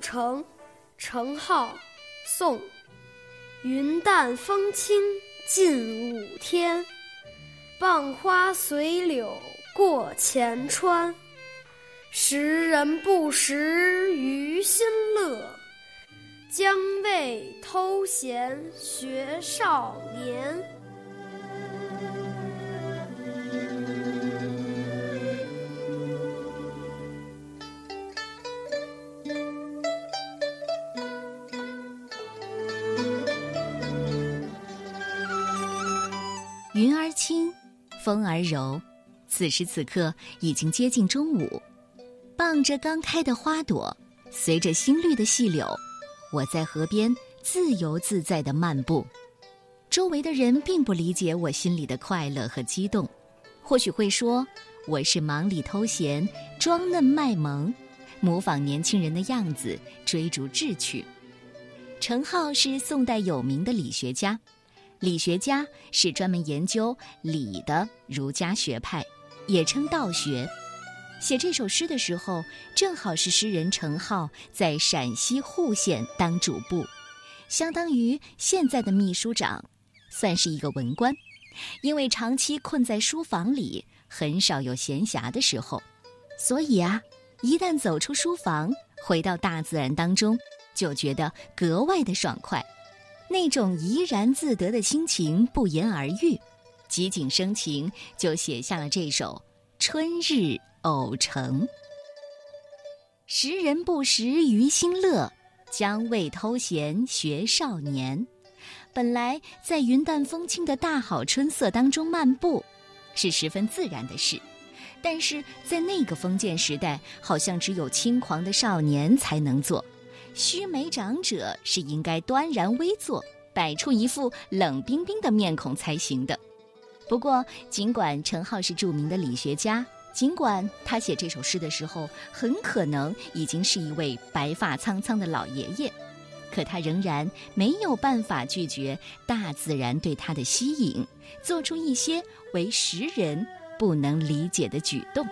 成，程颢，宋。云淡风轻近午天，傍花随柳过前川。时人不识余心乐，将谓偷闲学少年。云儿轻，风儿柔，此时此刻已经接近中午。傍着刚开的花朵，随着新绿的细柳，我在河边自由自在的漫步。周围的人并不理解我心里的快乐和激动，或许会说我是忙里偷闲，装嫩卖萌，模仿年轻人的样子，追逐志趣。程颢是宋代有名的理学家。理学家是专门研究理的儒家学派，也称道学。写这首诗的时候，正好是诗人程颢在陕西户县当主簿，相当于现在的秘书长，算是一个文官。因为长期困在书房里，很少有闲暇的时候，所以啊，一旦走出书房，回到大自然当中，就觉得格外的爽快。那种怡然自得的心情不言而喻，极景生情，就写下了这首《春日偶成》。时人不识余心乐，将为偷闲学少年。本来在云淡风轻的大好春色当中漫步，是十分自然的事，但是在那个封建时代，好像只有轻狂的少年才能做。须眉长者是应该端然微坐，摆出一副冷冰冰的面孔才行的。不过，尽管程颢是著名的理学家，尽管他写这首诗的时候很可能已经是一位白发苍苍的老爷爷，可他仍然没有办法拒绝大自然对他的吸引，做出一些为时人不能理解的举动。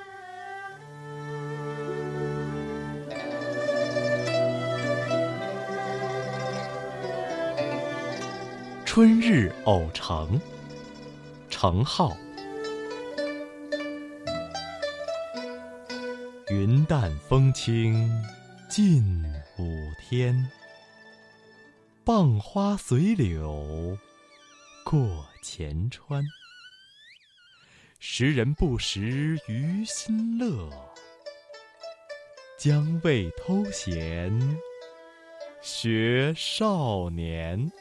春日偶成，程颢。云淡风轻近午天，傍花随柳过前川。时人不识余心乐，将谓偷闲学少年。